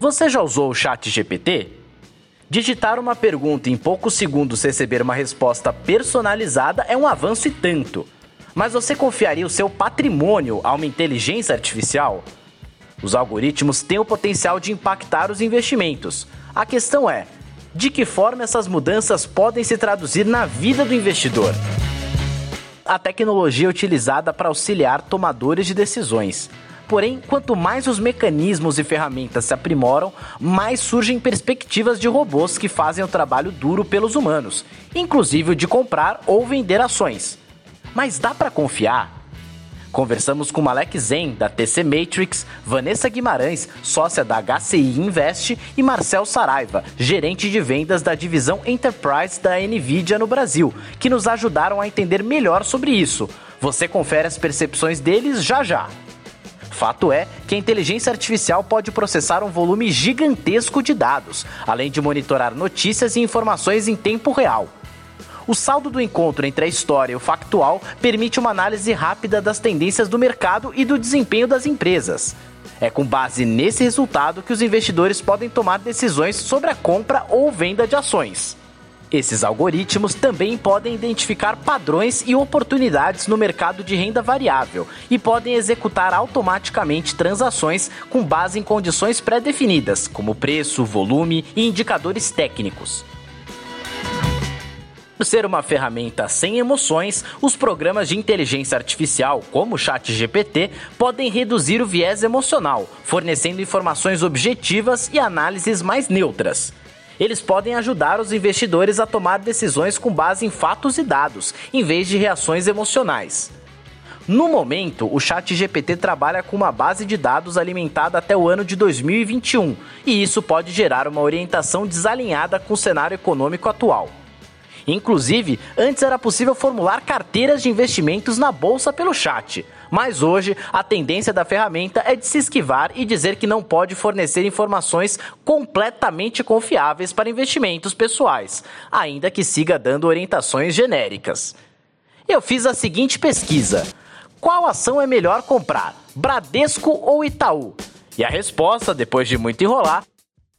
Você já usou o Chat GPT? Digitar uma pergunta e em poucos segundos receber uma resposta personalizada é um avanço e tanto. Mas você confiaria o seu patrimônio a uma inteligência artificial? Os algoritmos têm o potencial de impactar os investimentos. A questão é: de que forma essas mudanças podem se traduzir na vida do investidor? A tecnologia é utilizada para auxiliar tomadores de decisões. Porém, quanto mais os mecanismos e ferramentas se aprimoram, mais surgem perspectivas de robôs que fazem o trabalho duro pelos humanos, inclusive o de comprar ou vender ações. Mas dá para confiar? Conversamos com Malek Zen, da TC Matrix, Vanessa Guimarães, sócia da HCI Invest, e Marcel Saraiva, gerente de vendas da divisão Enterprise da Nvidia no Brasil, que nos ajudaram a entender melhor sobre isso. Você confere as percepções deles já já. Fato é que a inteligência artificial pode processar um volume gigantesco de dados, além de monitorar notícias e informações em tempo real. O saldo do encontro entre a história e o factual permite uma análise rápida das tendências do mercado e do desempenho das empresas. É com base nesse resultado que os investidores podem tomar decisões sobre a compra ou venda de ações. Esses algoritmos também podem identificar padrões e oportunidades no mercado de renda variável e podem executar automaticamente transações com base em condições pré-definidas, como preço, volume e indicadores técnicos. Por ser uma ferramenta sem emoções, os programas de inteligência artificial, como o ChatGPT, podem reduzir o viés emocional, fornecendo informações objetivas e análises mais neutras. Eles podem ajudar os investidores a tomar decisões com base em fatos e dados, em vez de reações emocionais. No momento, o ChatGPT trabalha com uma base de dados alimentada até o ano de 2021, e isso pode gerar uma orientação desalinhada com o cenário econômico atual. Inclusive, antes era possível formular carteiras de investimentos na bolsa pelo chat. Mas hoje, a tendência da ferramenta é de se esquivar e dizer que não pode fornecer informações completamente confiáveis para investimentos pessoais, ainda que siga dando orientações genéricas. Eu fiz a seguinte pesquisa: qual ação é melhor comprar, Bradesco ou Itaú? E a resposta, depois de muito enrolar,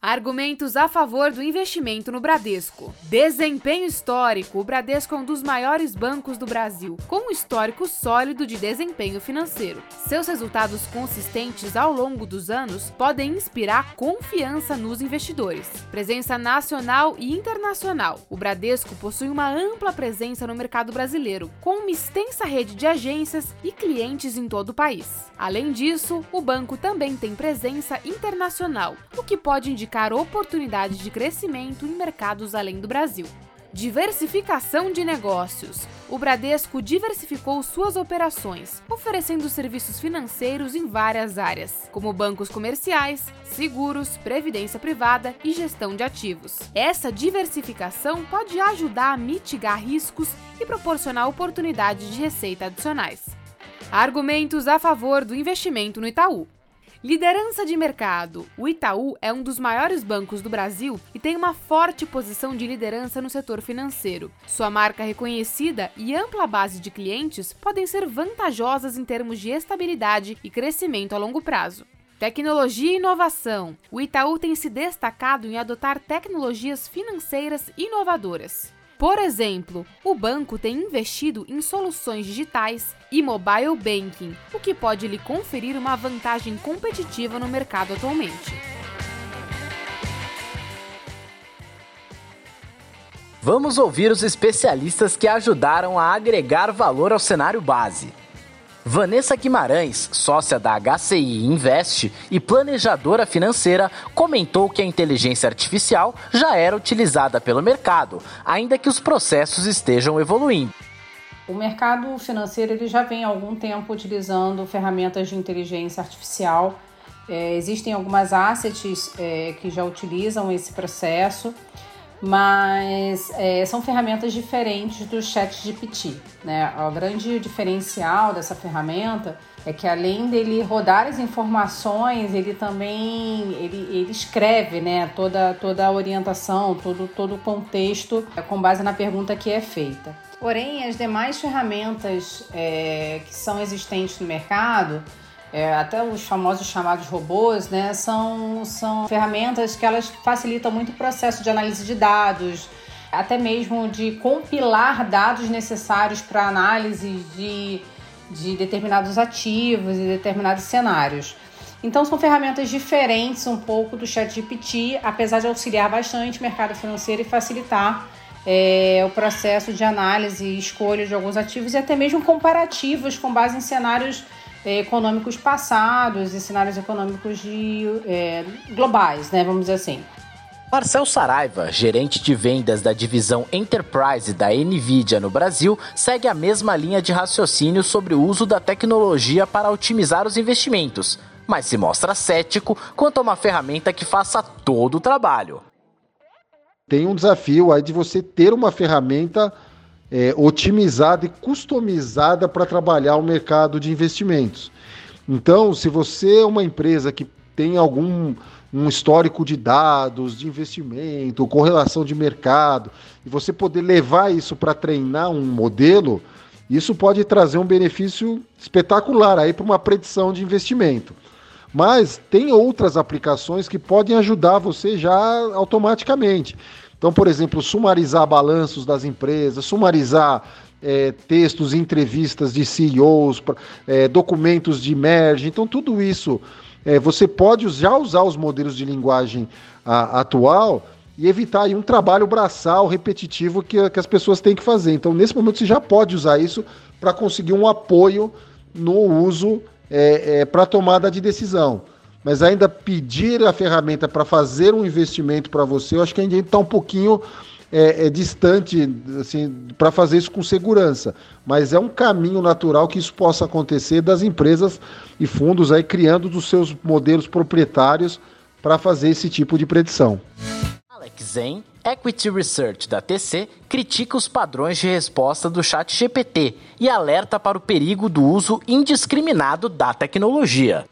Argumentos a favor do investimento no Bradesco. Desempenho histórico: o Bradesco é um dos maiores bancos do Brasil, com um histórico sólido de desempenho financeiro. Seus resultados consistentes ao longo dos anos podem inspirar confiança nos investidores. Presença nacional e internacional: o Bradesco possui uma ampla presença no mercado brasileiro, com uma extensa rede de agências e clientes em todo o país. Além disso, o banco também tem presença internacional, o que pode indicar identificar oportunidades de crescimento em mercados além do Brasil. Diversificação de negócios. O Bradesco diversificou suas operações, oferecendo serviços financeiros em várias áreas, como bancos comerciais, seguros, previdência privada e gestão de ativos. Essa diversificação pode ajudar a mitigar riscos e proporcionar oportunidades de receita adicionais. Argumentos a favor do investimento no Itaú. Liderança de mercado. O Itaú é um dos maiores bancos do Brasil e tem uma forte posição de liderança no setor financeiro. Sua marca reconhecida e ampla base de clientes podem ser vantajosas em termos de estabilidade e crescimento a longo prazo. Tecnologia e inovação. O Itaú tem se destacado em adotar tecnologias financeiras inovadoras. Por exemplo, o banco tem investido em soluções digitais e mobile banking, o que pode lhe conferir uma vantagem competitiva no mercado atualmente. Vamos ouvir os especialistas que ajudaram a agregar valor ao cenário base. Vanessa Guimarães, sócia da HCI Invest e planejadora financeira, comentou que a inteligência artificial já era utilizada pelo mercado, ainda que os processos estejam evoluindo. O mercado financeiro ele já vem há algum tempo utilizando ferramentas de inteligência artificial. É, existem algumas assets é, que já utilizam esse processo mas é, são ferramentas diferentes do Chat GPT. Né? O grande diferencial dessa ferramenta é que além dele rodar as informações, ele também ele, ele escreve né? toda, toda a orientação, todo, todo o contexto é, com base na pergunta que é feita. Porém, as demais ferramentas é, que são existentes no mercado, é, até os famosos chamados robôs, né, são, são ferramentas que elas facilitam muito o processo de análise de dados, até mesmo de compilar dados necessários para análise de, de determinados ativos e determinados cenários. Então são ferramentas diferentes um pouco do ChatGPT, apesar de auxiliar bastante o mercado financeiro e facilitar é, o processo de análise e escolha de alguns ativos e até mesmo comparativos com base em cenários econômicos passados e cenários econômicos de, é, globais, né, vamos dizer assim. Marcel Saraiva, gerente de vendas da divisão Enterprise da Nvidia no Brasil, segue a mesma linha de raciocínio sobre o uso da tecnologia para otimizar os investimentos, mas se mostra cético quanto a uma ferramenta que faça todo o trabalho. Tem um desafio aí de você ter uma ferramenta é, otimizada e customizada para trabalhar o mercado de investimentos. Então, se você é uma empresa que tem algum um histórico de dados, de investimento, correlação de mercado, e você poder levar isso para treinar um modelo, isso pode trazer um benefício espetacular aí para uma predição de investimento. Mas tem outras aplicações que podem ajudar você já automaticamente. Então, por exemplo, sumarizar balanços das empresas, sumarizar é, textos, entrevistas de CEOs, é, documentos de merge. Então, tudo isso é, você pode já usar os modelos de linguagem a, atual e evitar aí, um trabalho braçal repetitivo que, que as pessoas têm que fazer. Então, nesse momento, você já pode usar isso para conseguir um apoio no uso é, é, para tomada de decisão. Mas ainda pedir a ferramenta para fazer um investimento para você, eu acho que ainda está um pouquinho é, é distante assim, para fazer isso com segurança. Mas é um caminho natural que isso possa acontecer das empresas e fundos aí criando dos seus modelos proprietários para fazer esse tipo de predição. Alex Zen, Equity Research da TC, critica os padrões de resposta do chat GPT e alerta para o perigo do uso indiscriminado da tecnologia.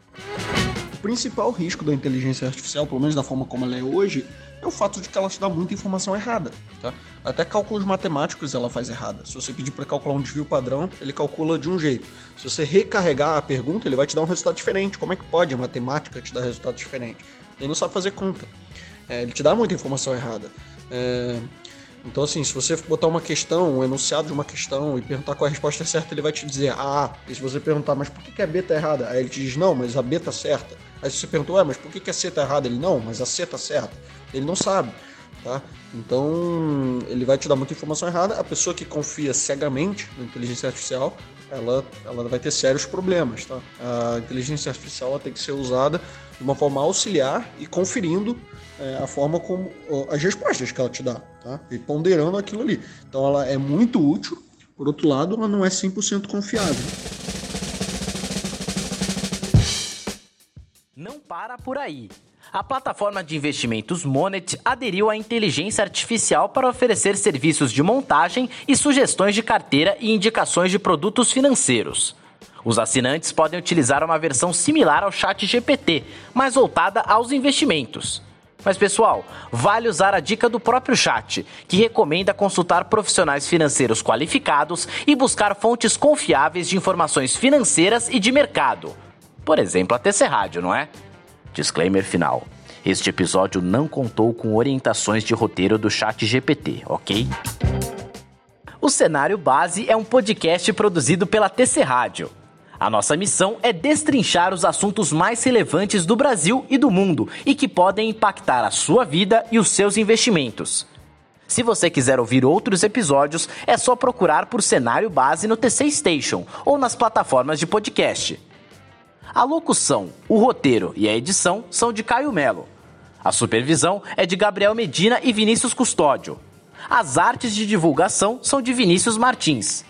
Principal risco da inteligência artificial, pelo menos da forma como ela é hoje, é o fato de que ela te dá muita informação errada. Tá? Até cálculos matemáticos ela faz errada. Se você pedir para calcular um desvio padrão, ele calcula de um jeito. Se você recarregar a pergunta, ele vai te dar um resultado diferente. Como é que pode a matemática te dar resultado diferente? Ele não sabe fazer conta. É, ele te dá muita informação errada. É, então, assim, se você botar uma questão, um enunciado de uma questão e perguntar qual a resposta é certa, ele vai te dizer A. E se você perguntar, mas por que a B tá errada? Aí ele te diz, não, mas a B tá certa. Aí você perguntou, ué, mas por que a C tá errada? Ele, não, mas a C tá certa. Ele não sabe, tá? Então, ele vai te dar muita informação errada. A pessoa que confia cegamente na inteligência artificial, ela, ela vai ter sérios problemas, tá? A inteligência artificial tem que ser usada de uma forma auxiliar e conferindo é, a forma como as respostas que ela te dá, tá? E ponderando aquilo ali. Então ela é muito útil, por outro lado, ela não é 100% confiável. Para por aí. A plataforma de investimentos Monet aderiu à inteligência artificial para oferecer serviços de montagem e sugestões de carteira e indicações de produtos financeiros. Os assinantes podem utilizar uma versão similar ao Chat GPT, mas voltada aos investimentos. Mas pessoal, vale usar a dica do próprio chat, que recomenda consultar profissionais financeiros qualificados e buscar fontes confiáveis de informações financeiras e de mercado. Por exemplo, a TC Rádio, não é? Disclaimer final. Este episódio não contou com orientações de roteiro do chat GPT, ok? O Cenário Base é um podcast produzido pela TC Rádio. A nossa missão é destrinchar os assuntos mais relevantes do Brasil e do mundo e que podem impactar a sua vida e os seus investimentos. Se você quiser ouvir outros episódios, é só procurar por Cenário Base no TC Station ou nas plataformas de podcast. A locução, o roteiro e a edição são de Caio Melo. A supervisão é de Gabriel Medina e Vinícius Custódio. As artes de divulgação são de Vinícius Martins.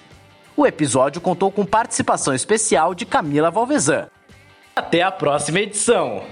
O episódio contou com participação especial de Camila Valvezan. Até a próxima edição!